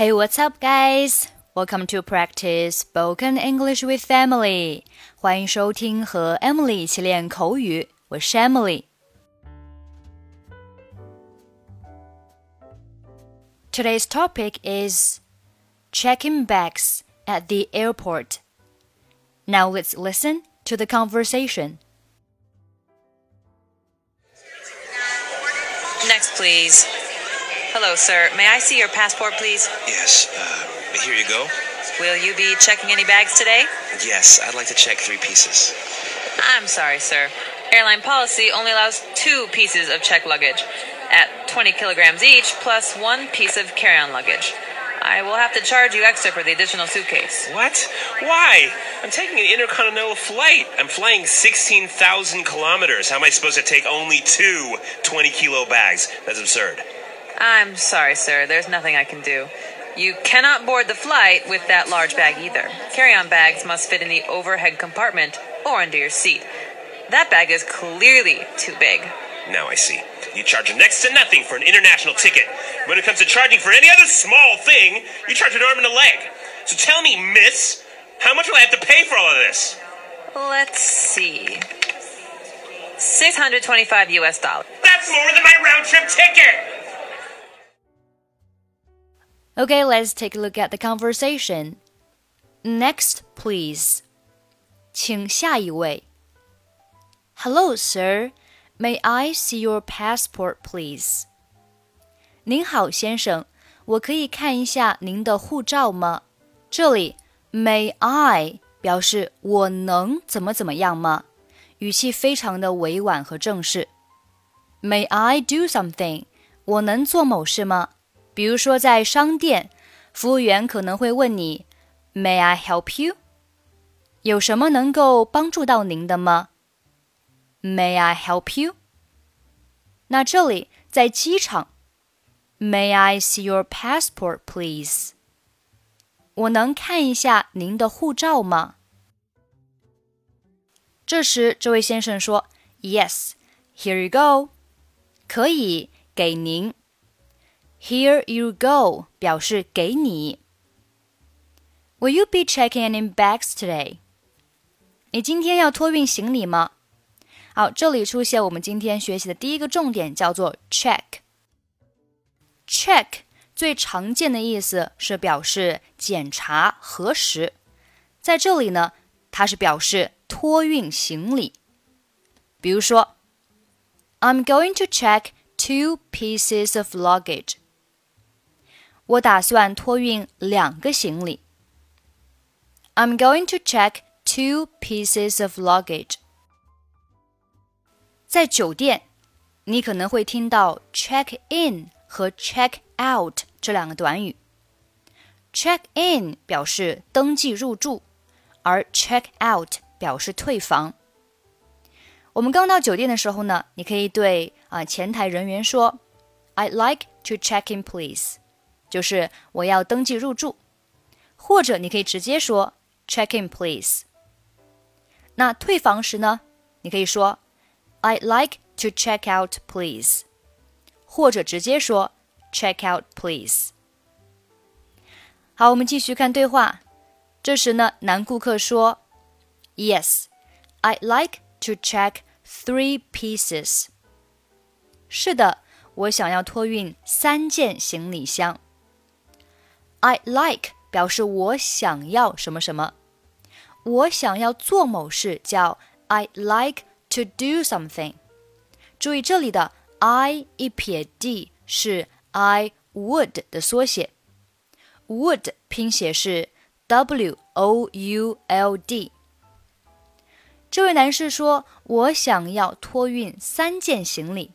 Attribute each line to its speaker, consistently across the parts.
Speaker 1: Hey, what's up, guys? Welcome to practice spoken English with Emily. 欢迎收听和 Emily 一起练口语，我是 Emily。Today's topic is checking bags at the airport. Now let's listen to the conversation.
Speaker 2: Next, please. Hello, sir. May I see your passport, please?
Speaker 3: Yes, uh, here you go.
Speaker 2: Will you be checking any bags today?
Speaker 3: Yes, I'd like to check three pieces.
Speaker 2: I'm sorry, sir. Airline policy only allows two pieces of checked luggage at 20 kilograms each, plus one piece of carry on luggage. I will have to charge you extra for the additional suitcase.
Speaker 3: What? Why? I'm taking an intercontinental flight. I'm flying 16,000 kilometers. How am I supposed to take only two 20 kilo bags? That's absurd.
Speaker 2: I'm sorry, sir. There's nothing I can do. You cannot board the flight with that large bag either. Carry on bags must fit in the overhead compartment or under your seat. That bag is clearly too big.
Speaker 3: Now I see. You charge next to nothing for an international ticket. When it comes to charging for any other small thing, you charge an arm and a leg. So tell me, miss, how much will I have to pay for all of this?
Speaker 2: Let's see. 625 US dollars.
Speaker 3: That's more than my round trip ticket!
Speaker 1: Okay, let's take a look at the conversation. Next, please. 请下一位. Hello, sir. May I see your passport, please? 您好，先生，我可以看一下您的护照吗？这里 May I 表示我能怎么怎么样吗？语气非常的委婉和正式。May I do something？我能做某事吗？ 比如说在商店，服务员可能会问你，May I help you？有什么能够帮助到您的吗？May I help you？那这里在机场，May I see your passport, please？我能看一下您的护照吗？这时，这位先生说：“Yes, here you go。”可以给您。 Here you go 表示给你。Will you be checking any bags today？你今天要托运行李吗？好，这里出现我们今天学习的第一个重点，叫做 check。check 最常见的意思是表示检查、核实，在这里呢，它是表示托运行李。比如说，I'm going to check two pieces of luggage。 我打算托运两个行李。I'm going to check two pieces of luggage。在酒店，你可能会听到 check in 和 check out 这两个短语。check in 表示登记入住，而 check out 表示退房。我们刚到酒店的时候呢，你可以对啊前台人员说：“I'd like to check in, please。” 就是我要登记入住，或者你可以直接说 “check in, please”。那退房时呢，你可以说。I'd like to check out, please，或者直接说 check out, please。好，我们继续看对话。这时呢，男顾客说：“Yes, I'd like to check three pieces。”是的，我想要托运三件行李箱。I'd like 表示我想要什么什么，我想要做某事叫 I'd like。to do something。注意这里的 I 一撇 d 是 I would 的缩写，would 拼写是 W O U L D。这位男士说：“我想要托运三件行李。”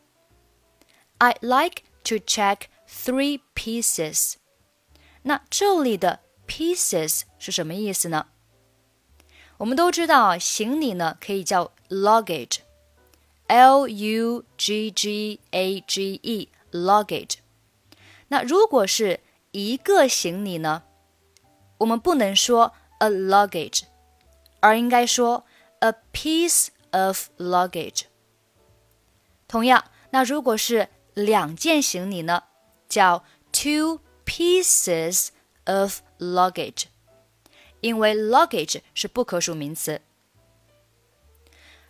Speaker 1: I'd like to check three pieces。 那这里的 pieces 是什么意思呢？我们都知道，行李呢可以叫 luggage，l u g g a g e，luggage。那如果是一个行李呢，我们不能说 a luggage，而应该说 a piece of luggage。同样，那如果是两件行李呢，叫 two pieces of luggage，因为 luggage 是不可数名词。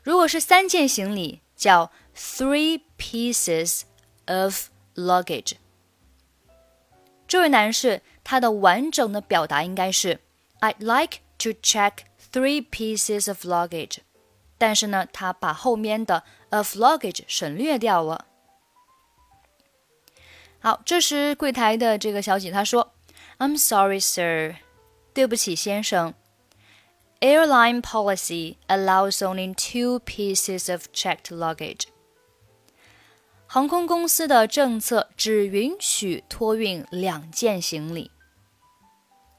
Speaker 1: 如果是三件行李，叫 three pieces of luggage。这位男士，他的完整的表达应该是 I'd like to check three pieces of luggage。但是呢，他把后面的 of luggage 省略掉了。 好，这时柜台的这个小姐她说：“I'm sorry, sir，对不起，先生。Airline policy allows only two pieces of checked luggage。航空公司的政策只允许托运两件行李。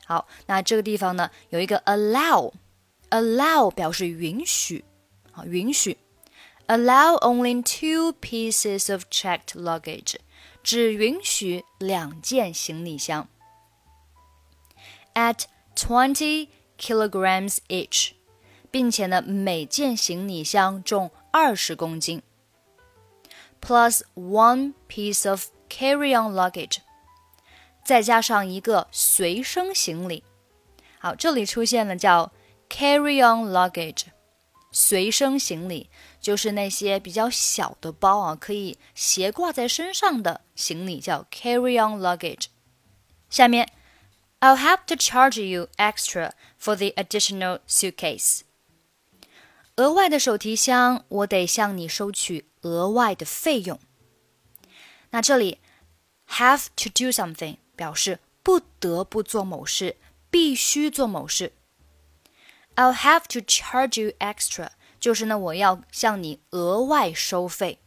Speaker 1: 好，那这个地方呢有一个 allow，allow 表示允许。”啊，允许 allow only two pieces of checked luggage， 只允许两件行李箱。At twenty kilograms each，并且呢，每件行李箱重二十公斤。Plus one piece of carry-on luggage，再加上一个随身行李。好，这里出现了叫 carry-on luggage。随身行李就是那些比较小的包啊，可以斜挂在身上的行李叫 carry-on luggage。下面，I'll have to charge you extra for the additional suitcase。额外的手提箱，我得向你收取额外的费用。那这里，have to do something 表示不得不做某事，必须做某事。I'll have to charge you extra， 就是呢，我要向你额外收费。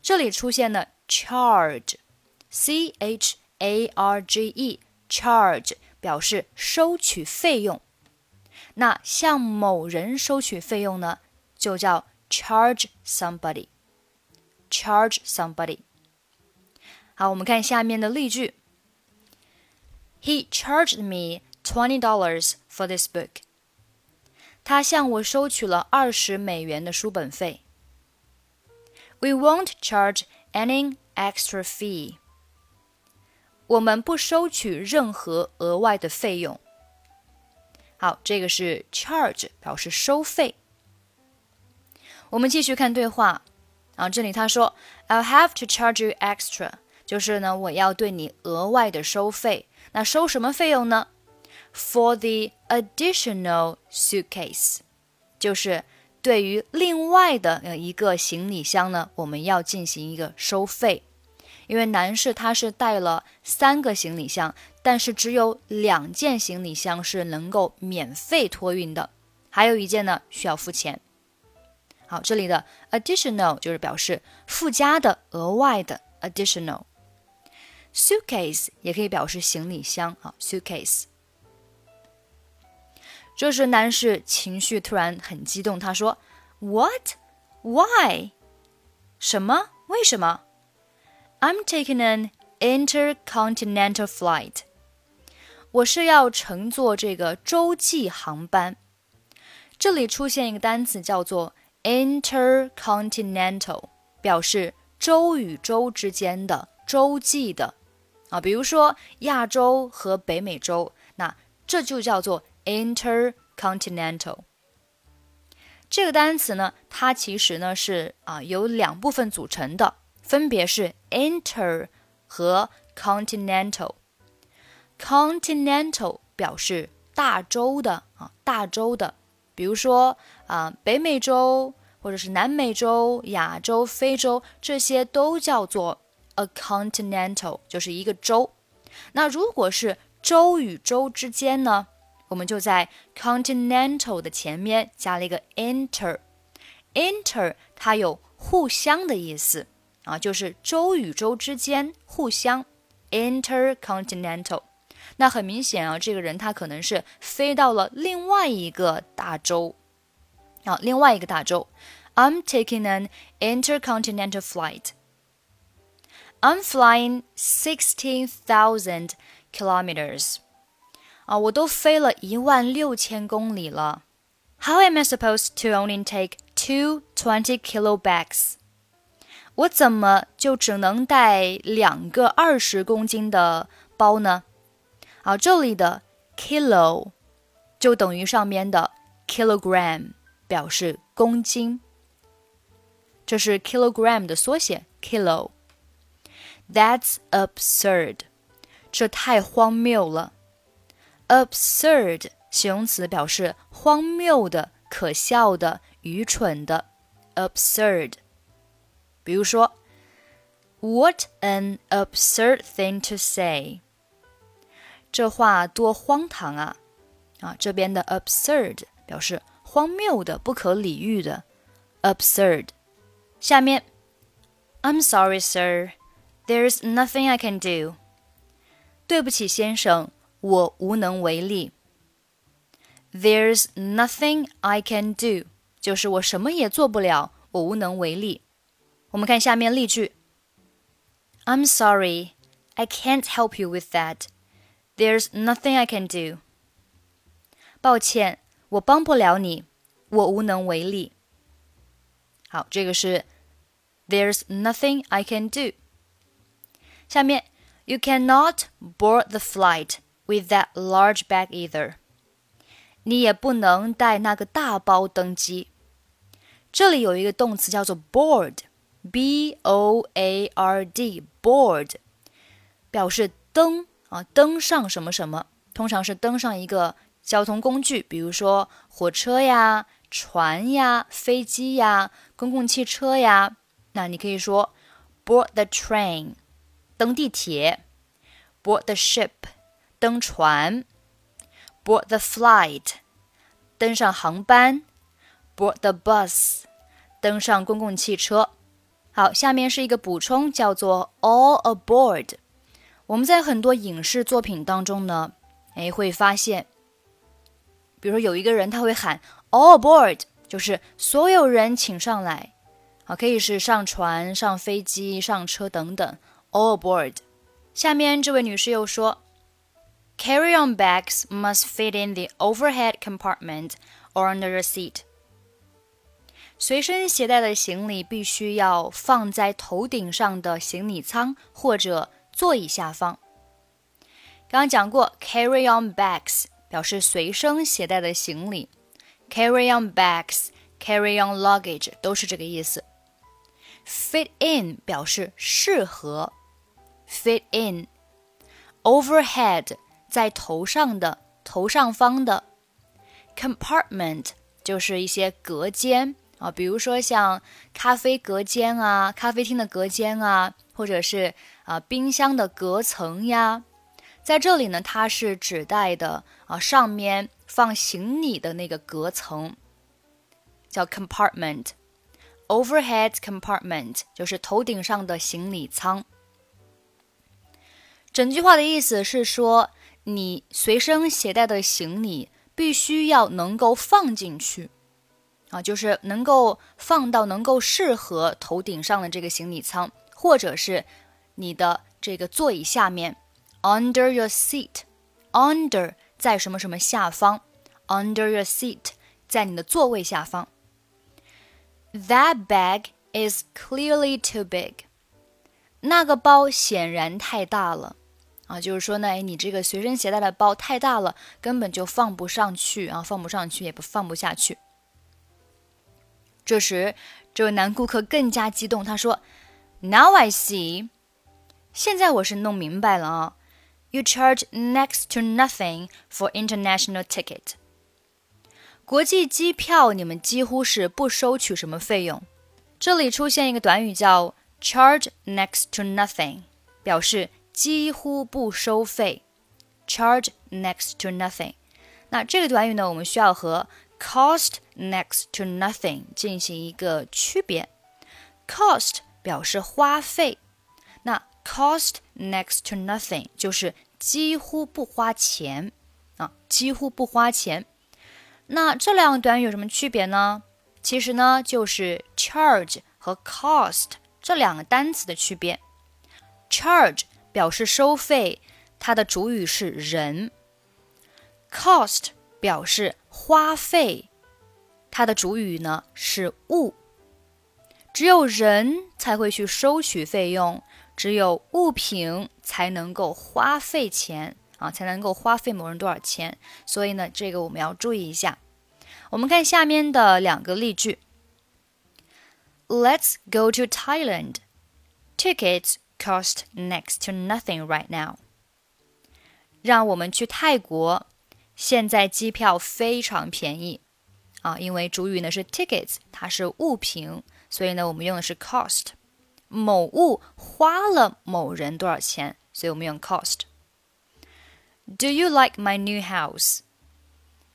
Speaker 1: 这里出现了 charge，c h a r g e，charge 表示收取费用。那向某人收取费用呢，就叫 charge somebody，charge somebody。好，我们看下面的例句。He charged me twenty dollars for this book. 他向我收取了二十美元的书本费。We won't charge any extra fee。我们不收取任何额外的费用。好，这个是 charge，表示收费。我们继续看对话啊，这里他说，I'll have to charge you extra，就是呢，我要对你额外的收费。那收什么费用呢？For the additional suitcase，就是对于另外的一个行李箱呢，我们要进行一个收费。因为男士他是带了三个行李箱，但是只有两件行李箱是能够免费托运的，还有一件呢需要付钱。好，这里的 additional 就是表示附加的、额外的 additional。suitcase 也可以表示行李箱啊，suitcase。这时，男士情绪突然很激动，他说：“What? Why? 什么？为什么？I'm taking an intercontinental flight。我是要乘坐这个洲际航班。这里出现一个单词叫做 intercontinental，表示洲与洲之间的、洲际的啊，比如说亚洲和北美洲，那这就叫做。Intercontinental 这个单词呢，它其实呢是啊由两部分组成的，分别是 inter 和 continental。continental 表示大洲的啊大洲的，比如说啊北美洲或者是南美洲、亚洲、非洲这些都叫做 a continental，就是一个洲。那如果是洲与洲之间呢？我们就在 continental 的前面加了一个 inter，inter 它有互相的意思啊，就是洲与洲之间互相 intercontinental。那很明显啊，这个人他可能是飞到了另外一个大洲啊，另外一个大洲。I'm taking an intercontinental flight. I'm flying sixteen thousand kilometers. 啊，我都飞了一万六千公里了。How am I supposed to only take two twenty kilo bags？我怎么就只能带两个二十公斤的包呢 好，这里的 kilo 就等于上面的 kilogram，表示公斤。这是 kilogram 的缩写 kilo。That's absurd，这太荒谬了。 absurd 形容词表示荒谬的、可笑的、愚蠢的。absurd，比如说，What an absurd thing to say！这话多荒唐啊！啊，这边的 absurd 表示荒谬的、不可理喻的。absurd。下面，I'm sorry, sir. There's nothing I can do. 对不起，先生， 我无能为力。There's nothing I can do，就是我什么也做不了，我无能为力。我们看下面例句：I'm sorry, I can't help you with that. There's nothing I can do. 抱歉，我帮不了你，我无能为力。好，这个是 There's nothing I can do。下面，You cannot board the flight with that large bag either。你也不能带那个大包登机。这里有一个动词叫做 board，b o a r d，board，表示登啊，登上什么什么，通常是登上一个交通工具，比如说火车呀、船呀、飞机呀、公共汽车呀。那你可以说 board the train，登地铁。；board the ship，登船；board the flight，登上航班；board the bus，登上公共汽车。好，下面是一个补充，叫做 all aboard。我们在很多影视作品当中呢，哎，会发现，比如说有一个人他会喊 all aboard，就是所有人请上来。啊，可以是上船、上飞机、上车等等，all aboard。下面这位女士又说 ，carry-on bags must fit in the overhead compartment or under the seat。随身携带的行李必须要放在头顶上的行李舱或者座椅下方。刚刚讲过，carry-on bags 表示随身携带的行李，carry-on bags、carry-on luggage 都是这个意思。Fit in 表示适合，fit in。Overhead 在头上的，头上方的。Compartment 就是一些隔间啊，比如说像咖啡隔间啊，咖啡厅的隔间啊，或者是啊冰箱的隔层呀。在这里呢，它是指代的啊上面放行李的那个隔层，叫 compartment。Overhead compartment 就是头顶上的行李舱。整句话的意思是说，你随身携带的行李必须要能够放进去，啊，就是能够放到能够适合头顶上的这个行李舱，或者是你的这个座椅下面，under your seat，under 在什么什么下方，under your seat 在你的座位下方。That bag is clearly too big. 那个包显然太大了。啊，就是说呢，哎，你这个随身携带的包太大了，根本就放不上去啊，放不上去也不放不下去。这时，这位男顾客更加激动，他说：“Now I see，现在我是弄明白了啊。You charge next to nothing for international ticket。”国际机票，你们几乎是不收取什么费用。这里出现一个短语叫 charge next to nothing，表示几乎不收费。charge next to nothing。那这个短语呢，我们需要和 cost next to nothing 进行一个区别。cost 表示花费，那 cost next to nothing 就是几乎不花钱啊，几乎不花钱。那这两个短语有什么区别呢？其实呢，就是 charge 和 cost 这两个单词的区别。charge 表示收费，它的主语是人；cost 表示花费，它的主语呢是物。只有人才会去收取费用，只有物品才能够花费钱啊，才能够花费某人多少钱。所以呢，这个我们要注意一下。我们看下面的两个例句。Let's go to Thailand. Tickets cost next to nothing right now. 让我们去泰国，现在机票非常便宜啊，因为主语呢是 tickets，它是物品，所以呢我们用的是 cost。某物花了某人多少钱，所以我们用 cost。Do you like my new house？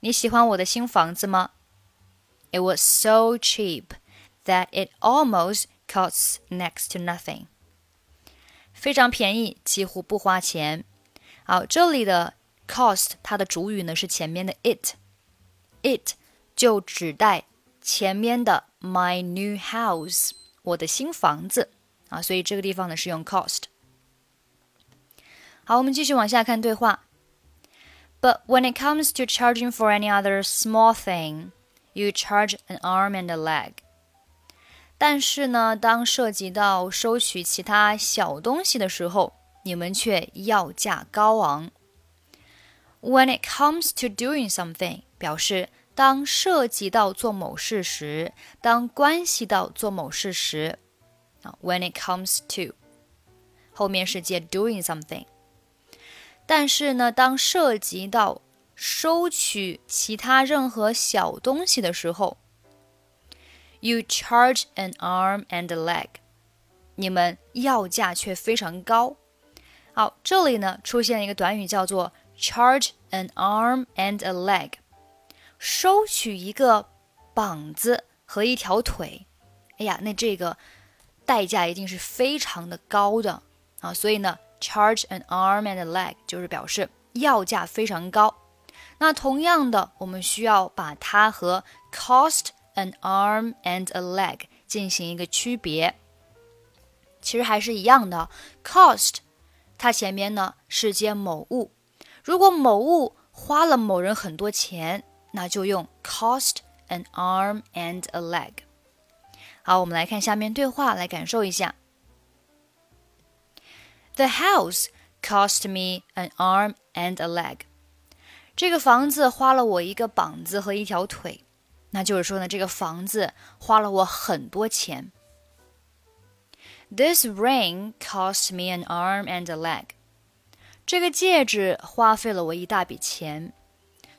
Speaker 1: 你喜欢我的新房子吗？It was so cheap that it almost costs next to nothing。 非常便宜，几乎不花钱。好，这里的 cost 它的主语呢是前面的 it，it 就指代前面的 my new house，我的新房子啊，所以这个地方呢是用 cost。好，我们继续往下看对话。But when it comes to charging for any other small thing, you charge an arm and a leg. 但是呢，当涉及到收取其他小东西的时候，你们却要价高昂。When it comes to doing something，表示当涉及到做某事时，当关系到做某事时，啊，when it comes to，后面是接 doing something。但是呢，当涉及到收取其他任何小东西的时候，you charge an arm and a leg，你们要价却非常高。好，这里呢出现一个短语叫做 charge an arm and a leg，收取一个膀子和一条腿。哎呀，那这个代价一定是非常的高的啊，所以呢。Charge an arm and a leg 就是表示要价非常高。那同样的，我们需要把它和 cost an arm and a leg 进行一个区别。其实还是一样的，cost 它前面呢是接某物，如果某物花了某人很多钱，那就用 cost an arm and a leg。好，我们来看下面对话，来感受一下。The house cost me an arm and a leg。这个房子花了我一个膀子和一条腿，那就是说呢，这个房子花了我很多钱。This ring cost me an arm and a leg。这个戒指花费了我一大笔钱，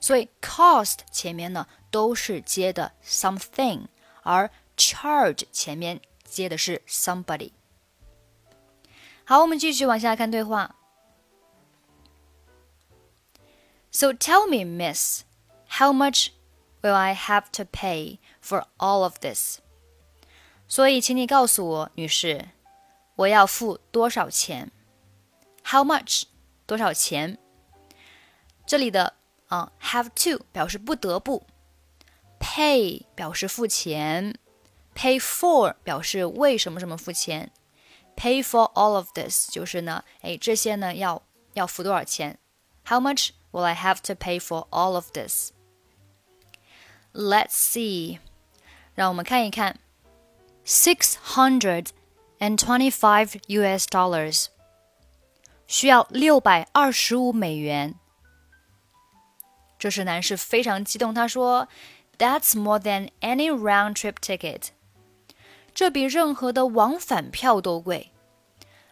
Speaker 1: 所以 cost 前面呢都是接的 something，而 charge 前面接的是 somebody。好，我们继续往下看对话。So tell me, Miss, how much will I have to pay for all of this? 所以，请你告诉我，女士，我要付多少钱？How much？多少钱？这里的啊、uh,，have to 表示不得不，pay 表示付钱，pay for 表示为什么什么付钱。Pay for all of this 就是呢，哎，这些呢要要付多少钱？How much will I have to pay for all of this? Let's see，让我们看一看，six hundred and twenty-five U.S. dollars，需要六百二十五美元。这时男士非常激动，他说：“That's more than any round trip ticket。”这比任何的往返票都贵。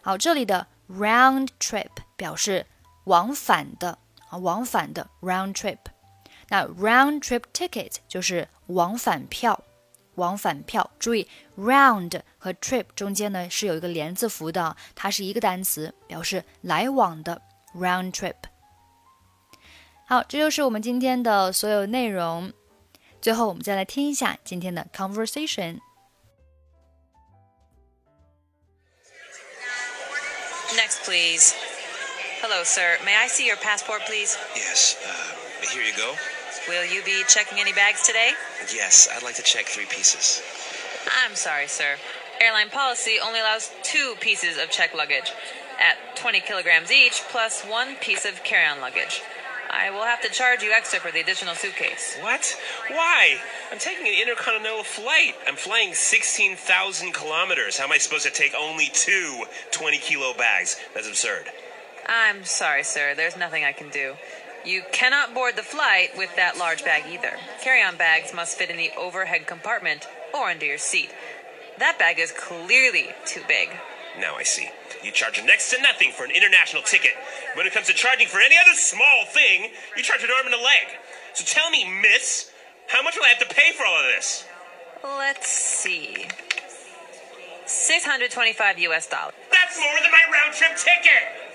Speaker 1: 好，这里的 round trip 表示往返的啊，往返的 round trip。 那 round trip ticket 就是往返票，往返票。注意 round 和 trip 中间呢是有一个连字符的，它是一个单词，表示来往的 round trip。好，这就是我们今天的所有内容。最后，我们再来听一下今天的
Speaker 2: conversation。Next, please. Hello, sir. May I see your passport, please?
Speaker 3: Yes, uh, here you go.
Speaker 2: Will you be checking any bags today?
Speaker 3: Yes, I'd like to check three pieces.
Speaker 2: I'm sorry, sir. Airline policy only allows two pieces of check luggage at 20 kilograms each, plus one piece of carry on luggage. I will have to charge you extra for the additional suitcase.
Speaker 3: What? Why? I'm taking an intercontinental flight. I'm flying 16,000 kilometers. How am I supposed to take only two 20 kilo bags? That's absurd.
Speaker 2: I'm sorry, sir. There's nothing I can do. You cannot board the flight with that large bag either. Carry on bags must fit in the overhead compartment or under your seat. That bag is clearly too big.
Speaker 3: Now I see. You charge next to nothing for an international ticket. When it comes to charging for any other small thing, you charge an arm and a leg. So tell me, miss, how much will I have to pay for all of this?
Speaker 2: Let's see. 625 US dollars.
Speaker 3: That's more than my round trip ticket!